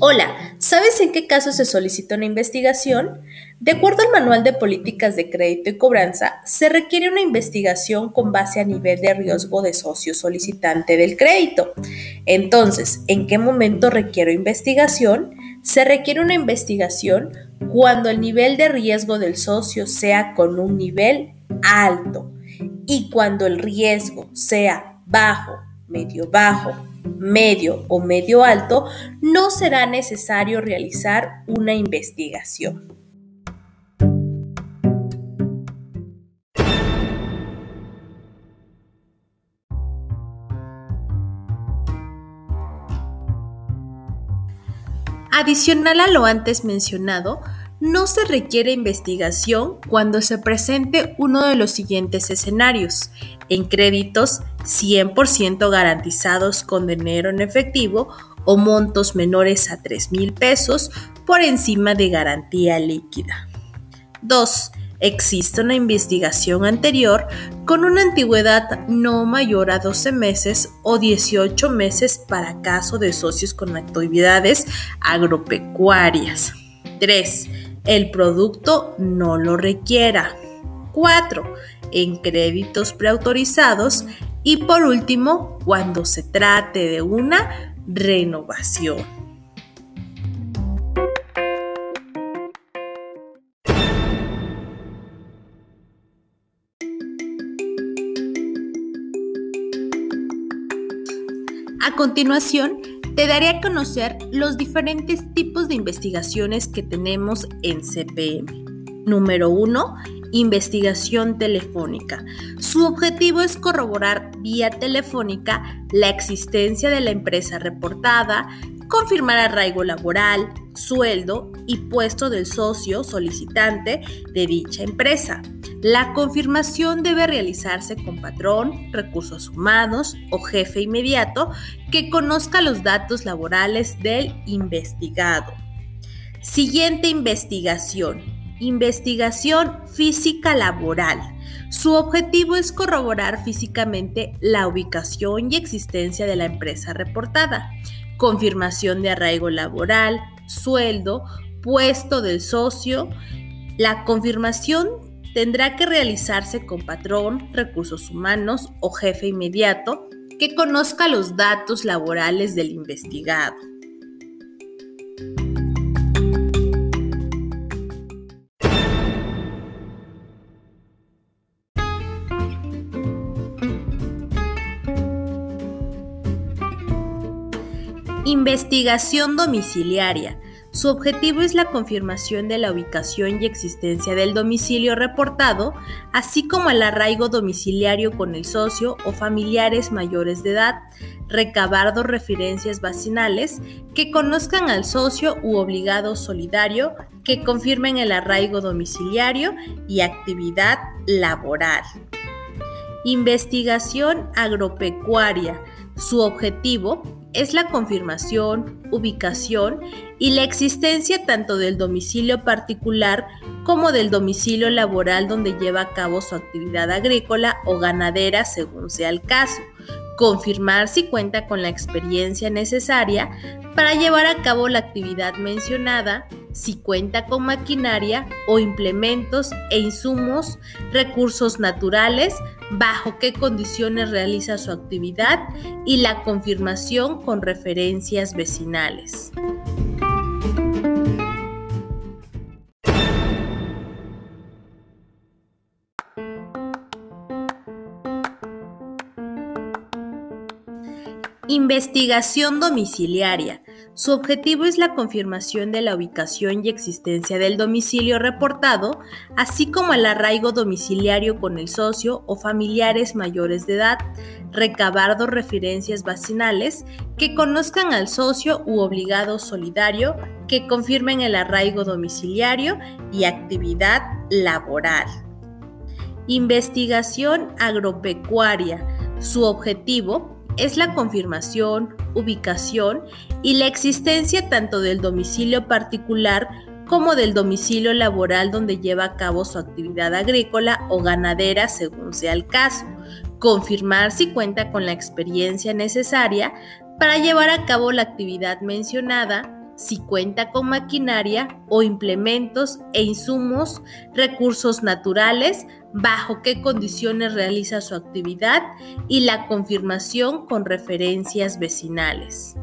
Hola, ¿sabes en qué caso se solicita una investigación? De acuerdo al Manual de Políticas de Crédito y Cobranza, se requiere una investigación con base a nivel de riesgo de socio solicitante del crédito. Entonces, ¿en qué momento requiero investigación? Se requiere una investigación cuando el nivel de riesgo del socio sea con un nivel alto y cuando el riesgo sea bajo, medio bajo, medio o medio alto, no será necesario realizar una investigación. Adicional a lo antes mencionado, no se requiere investigación cuando se presente uno de los siguientes escenarios, en créditos 100% garantizados con dinero en efectivo o montos menores a 3 mil pesos por encima de garantía líquida. 2. Existe una investigación anterior con una antigüedad no mayor a 12 meses o 18 meses para caso de socios con actividades agropecuarias. 3 el producto no lo requiera. 4. En créditos preautorizados. Y por último, cuando se trate de una renovación. A continuación, te daré a conocer los diferentes tipos de investigaciones que tenemos en CPM. Número 1. Investigación telefónica. Su objetivo es corroborar vía telefónica la existencia de la empresa reportada, confirmar arraigo laboral, sueldo y puesto del socio solicitante de dicha empresa. La confirmación debe realizarse con patrón, recursos humanos o jefe inmediato que conozca los datos laborales del investigado. Siguiente investigación. Investigación física laboral. Su objetivo es corroborar físicamente la ubicación y existencia de la empresa reportada, confirmación de arraigo laboral, sueldo, puesto del socio. La confirmación tendrá que realizarse con patrón, recursos humanos o jefe inmediato que conozca los datos laborales del investigado. Investigación domiciliaria su objetivo es la confirmación de la ubicación y existencia del domicilio reportado, así como el arraigo domiciliario con el socio o familiares mayores de edad, recabar dos referencias vacinales que conozcan al socio u obligado solidario, que confirmen el arraigo domiciliario y actividad laboral. Investigación agropecuaria. Su objetivo es la confirmación, ubicación y la existencia tanto del domicilio particular como del domicilio laboral donde lleva a cabo su actividad agrícola o ganadera según sea el caso. Confirmar si cuenta con la experiencia necesaria para llevar a cabo la actividad mencionada, si cuenta con maquinaria o implementos e insumos, recursos naturales, bajo qué condiciones realiza su actividad y la confirmación con referencias vecinales. Investigación domiciliaria. Su objetivo es la confirmación de la ubicación y existencia del domicilio reportado, así como el arraigo domiciliario con el socio o familiares mayores de edad, recabar dos referencias vacinales que conozcan al socio u obligado solidario, que confirmen el arraigo domiciliario y actividad laboral. Investigación agropecuaria. Su objetivo es la confirmación, ubicación y la existencia tanto del domicilio particular como del domicilio laboral donde lleva a cabo su actividad agrícola o ganadera según sea el caso, confirmar si cuenta con la experiencia necesaria para llevar a cabo la actividad mencionada, si cuenta con maquinaria o implementos e insumos, recursos naturales, bajo qué condiciones realiza su actividad y la confirmación con referencias vecinales.